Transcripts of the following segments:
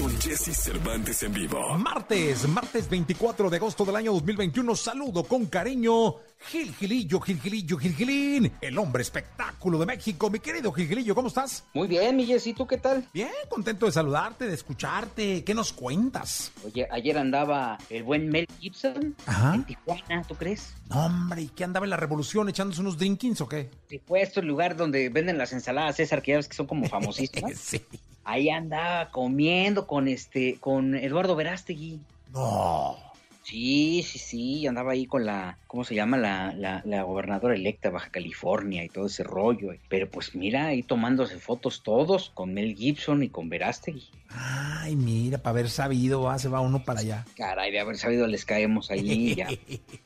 Con Jesse Cervantes en vivo. Martes, martes 24 de agosto del año 2021. Saludo con cariño. Gil Gilillo, Gil Gilillo, Gil Gilín, el hombre espectáculo de México. Mi querido Gil Gilillo, ¿cómo estás? Muy bien, mi Jessy, ¿tú qué tal? Bien, contento de saludarte, de escucharte. ¿Qué nos cuentas? Oye, ayer andaba el buen Mel Gibson Ajá. en Tijuana, ¿tú crees? No, hombre, ¿y qué andaba en la revolución echándose unos drinkings o qué? Sí, fue esto el lugar donde venden las ensaladas César, que ya ves que son como famosísimas. sí. Ahí andaba comiendo con este, con Eduardo Verástegui. No. Sí, sí, sí, andaba ahí con la, ¿cómo se llama? La, la, la gobernadora electa de Baja California y todo ese rollo. Pero pues mira, ahí tomándose fotos todos, con Mel Gibson y con Verástegui. Ay, mira, para haber sabido, ah, se va uno para allá. Caray, de haber sabido les caemos ahí ya.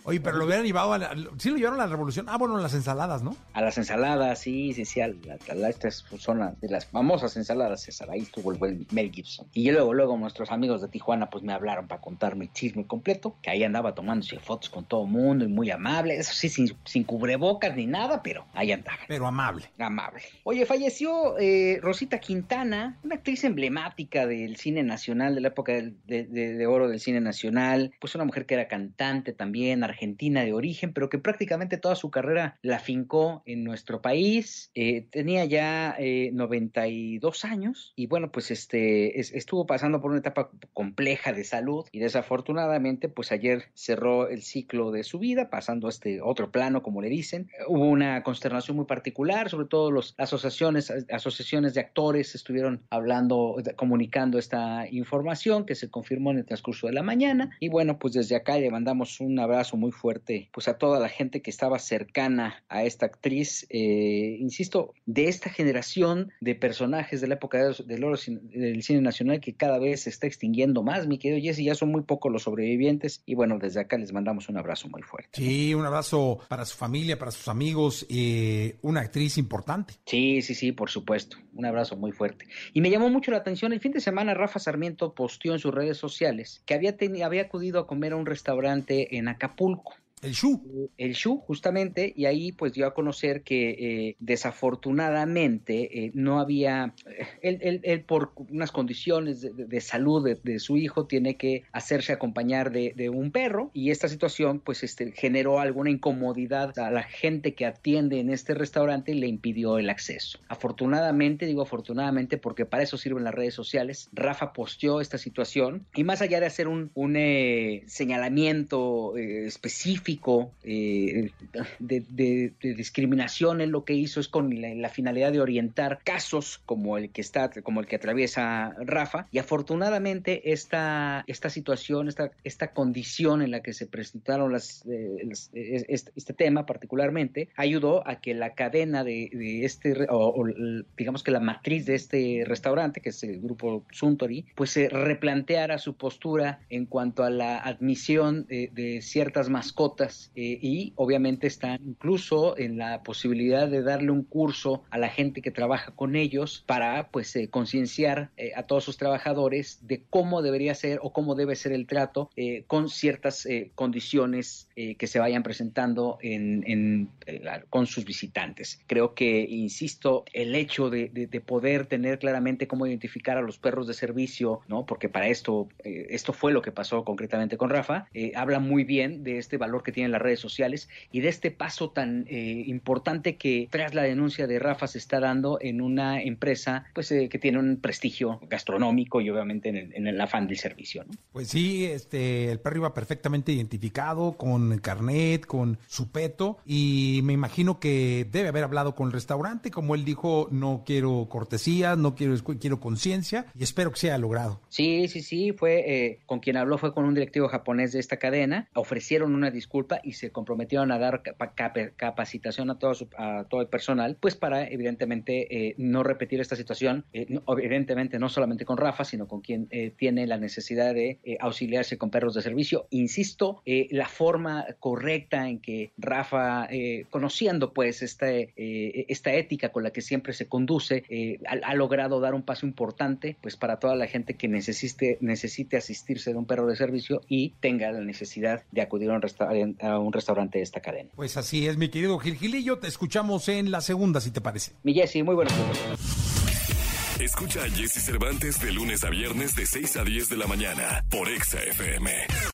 Oye, pero lo hubieran llevado a la... Sí lo llevaron a la revolución. Ah, bueno, las ensaladas, ¿no? A las ensaladas, sí, sí, sí, a la, a la- estas son las- de las famosas ensaladas César, ahí estuvo el buen Mel Gibson. Y luego, luego nuestros amigos de Tijuana pues me hablaron para contarme el chisme completo, que ahí andaba tomándose fotos con todo el mundo y muy amable, eso sí, sin, sin cubrebocas ni nada, pero ahí andaba. Pero amable. Amable. Oye, falleció eh, Rosita Quintana, una actriz emblemática del cine nacional, de la época de, oro del cine nacional, pues una mujer que era cantante también, argentina de origen, pero que prácticamente toda su carrera la fincó en nuestro país. Eh, tenía ya eh, 92 años y bueno, pues este es- estuvo pasando por una etapa compleja de salud y desafortunadamente, pues ayer cerró el ciclo de su vida, pasando a este otro plano, como le dicen. Hubo una consternación muy particular, sobre todo las asociaciones, asociaciones de actores estuvieron hablando, comunicando esta información que se confirmó en el transcurso de la mañana. Y bueno, pues desde acá le mandamos un abrazo muy fuerte pues a toda la gente que estaba cercana a esta actriz, eh, insisto, de esta generación de personajes de la época de- del oro del cine nacional que cada vez se está extinguiendo más, mi querido Jesse, ya son muy pocos los sobrevivientes y bueno, desde acá les mandamos un abrazo muy fuerte. Sí, un abrazo para su familia, para sus amigos, eh, una actriz importante. Sí, sí, sí, por supuesto. Un abrazo muy fuerte. Y me llamó mucho la atención, el fin de semana Rafa Sarmiento posteó en sus redes sociales que había, había acudido a comer a un restaurante en Acapulco. El Shu. el Shu, justamente, y ahí pues dio a conocer que eh, desafortunadamente eh, no había, eh, él, él- él por unas condiciones de, de- salud de, de su hijo tiene que hacerse acompañar de, de un perro y esta situación pues este, generó alguna incomodidad a la gente que atiende en este restaurante y le impidió el acceso. Afortunadamente, digo afortunadamente porque para eso sirven las redes sociales, Rafa posteó esta situación y más allá de hacer un, un, eh, señalamiento eh, eh, de, de- de discriminación, él lo que hizo es con la, la finalidad de orientar casos como el que está, como el que atraviesa Rafa, y afortunadamente esta, esta situación, esta, esta condición en la que se presentaron las, eh, las- eh, este, este tema particularmente, ayudó a que la cadena de, de este, o, o digamos que la matriz de este restaurante, que es el grupo Suntory, pues se replanteara su postura en cuanto a la admisión eh, de ciertas mascotas eh, y obviamente están incluso en la posibilidad de darle un curso a la gente que trabaja con ellos para pues eh, concienciar eh, a todos sus trabajadores de cómo debería ser o cómo debe ser el trato eh, con ciertas eh, condiciones eh, que se vayan presentando en, en, con sus visitantes. Creo que, insisto, el hecho de, de- de poder tener claramente cómo identificar a los perros de servicio, ¿no? Porque para esto, esto fue lo que pasó concretamente con Rafa, habla muy bien de este valor que tienen las redes sociales y de este paso tan eh, importante que tras la denuncia de Rafa se está dando en una empresa pues eh, que tiene un prestigio gastronómico y obviamente en el, en el afán del servicio, ¿no? Pues sí, este, el perro iba perfectamente identificado, con carnet, con su peto, y me imagino que debe haber hablado con el restaurante, como él dijo, no quiero cortesías, no quiero, quiero conciencia, y espero que sea logrado. Sí, sí, sí, fue eh, con quien habló fue con un directivo japonés de esta cadena, ofrecieron una disculpa y se comprometieron a dar capa- capa- capacitación a todo, su- a todo el personal, pues para evidentemente eh, no repetir esta situación, eh, evidentemente no solamente con Rafa, sino con quien eh, tiene la necesidad de eh, auxiliarse con perros de servicio. Insisto, eh, la forma correcta en que Rafa, eh, conociendo pues esta, esta ética con la que siempre se conduce, ha, ha logrado dar un paso importante pues para toda la gente que necesite, necesite asistirse de un perro de servicio y tenga la necesidad de acudir a un restaurante a un restaurante de esta cadena. Pues así es, mi querido Gil Gilillo, te escuchamos en la segunda, si te parece. Mi Jesse, muy buenos días. Escucha a Jesse Cervantes de lunes a viernes de 6 a 10 de la mañana por Exa FM.